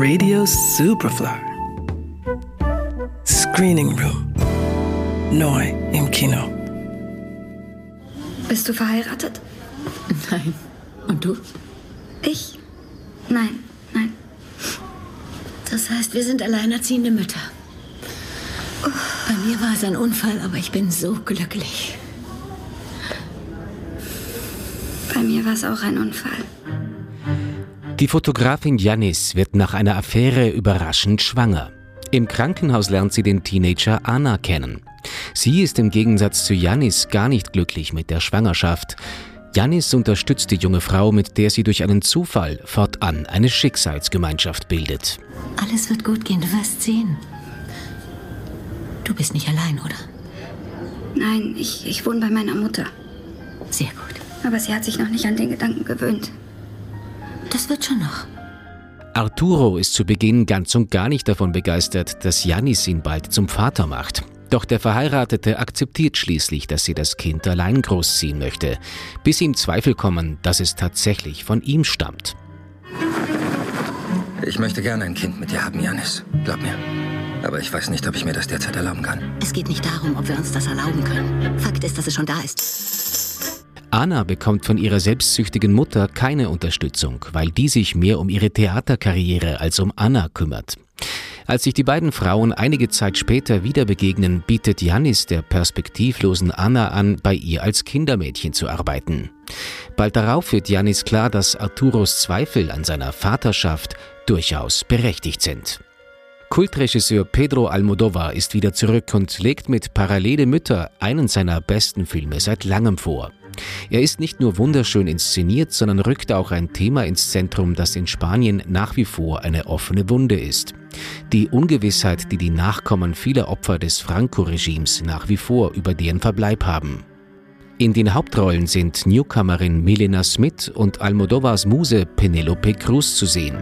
Radio Superfly. Screening Room. Neu im Kino. Bist du verheiratet? Nein. Und du? Ich? Nein, nein. Das heißt, wir sind alleinerziehende Mütter. Bei mir war es ein Unfall, aber ich bin so glücklich. Bei mir war es auch ein Unfall. Die Fotografin Janis wird nach einer Affäre überraschend schwanger. Im Krankenhaus lernt sie den Teenager Anna kennen. Sie ist im Gegensatz zu Janis gar nicht glücklich mit der Schwangerschaft. Janis unterstützt die junge Frau, mit der sie durch einen Zufall fortan eine Schicksalsgemeinschaft bildet. Alles wird gut gehen, du wirst sehen. Du bist nicht allein, oder? Nein, ich, ich wohne bei meiner Mutter. Sehr gut. Aber sie hat sich noch nicht an den Gedanken gewöhnt. Das wird schon noch. Arturo ist zu Beginn ganz und gar nicht davon begeistert, dass Janis ihn bald zum Vater macht. Doch der Verheiratete akzeptiert schließlich, dass sie das Kind allein großziehen möchte, bis ihm Zweifel kommen, dass es tatsächlich von ihm stammt. Ich möchte gerne ein Kind mit dir haben, Janis. Glaub mir. Aber ich weiß nicht, ob ich mir das derzeit erlauben kann. Es geht nicht darum, ob wir uns das erlauben können. Fakt ist, dass es schon da ist. Anna bekommt von ihrer selbstsüchtigen Mutter keine Unterstützung, weil die sich mehr um ihre Theaterkarriere als um Anna kümmert. Als sich die beiden Frauen einige Zeit später wieder begegnen, bietet Janis der perspektivlosen Anna an, bei ihr als Kindermädchen zu arbeiten. Bald darauf wird Janis klar, dass Arturos Zweifel an seiner Vaterschaft durchaus berechtigt sind. Kultregisseur Pedro Almodovar ist wieder zurück und legt mit Parallele Mütter einen seiner besten Filme seit langem vor. Er ist nicht nur wunderschön inszeniert, sondern rückt auch ein Thema ins Zentrum, das in Spanien nach wie vor eine offene Wunde ist. Die Ungewissheit, die die Nachkommen vieler Opfer des Franco-Regimes nach wie vor über deren Verbleib haben. In den Hauptrollen sind Newcomerin Milena Smith und Almodovars Muse Penelope Cruz zu sehen.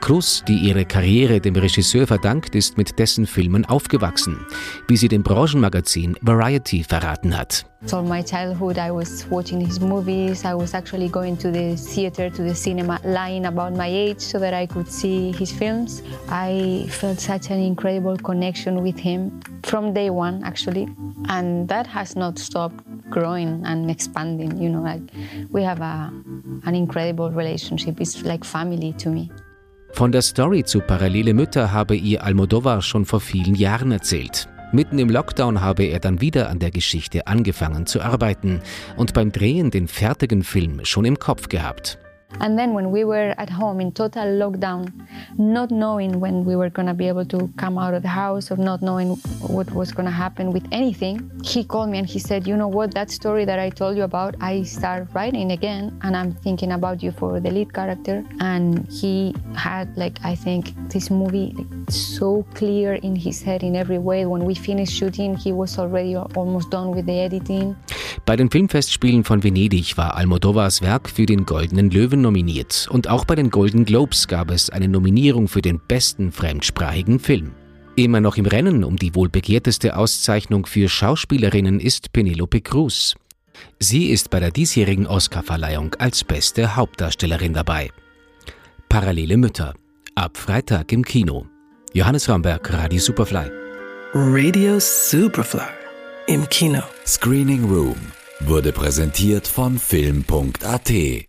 Cruz, die ihre Karriere dem Regisseur verdankt, ist mit dessen Filmen aufgewachsen, wie sie dem Branchenmagazin Variety verraten hat. All my childhood, I was watching his movies. I was actually going to the theater, to the cinema, lying about my age so that I could see his films. I felt such an incredible connection with him from day one, actually, and that has not stopped growing and expanding. You know, like we have a, an incredible relationship. It's like family to me. Von der Story zu Parallele Mütter habe ihr Almodovar schon vor vielen Jahren erzählt. Mitten im Lockdown habe er dann wieder an der Geschichte angefangen zu arbeiten und beim Drehen den fertigen Film schon im Kopf gehabt. And then when we were at home in total lockdown, not knowing when we were going to be able to come out of the house or not knowing what was going to happen with anything, he called me and he said, "You know what? That story that I told you about, I start writing again and I'm thinking about you for the lead character." And he had like I think this movie like, so clear in his head in every way. When we finished shooting, he was already almost done with the editing. Bei den Filmfestspielen von Venedig war Almodovars Werk für den Goldenen Löwen nominiert und auch bei den Golden Globes gab es eine Nominierung für den besten fremdsprachigen Film. Immer noch im Rennen um die wohl begehrteste Auszeichnung für Schauspielerinnen ist Penelope Cruz. Sie ist bei der diesjährigen Oscarverleihung als beste Hauptdarstellerin dabei. Parallele Mütter. Ab Freitag im Kino. Johannes Ramberg, Radio Superfly. Radio Superfly. Im Kino. Screening Room wurde präsentiert von Film.at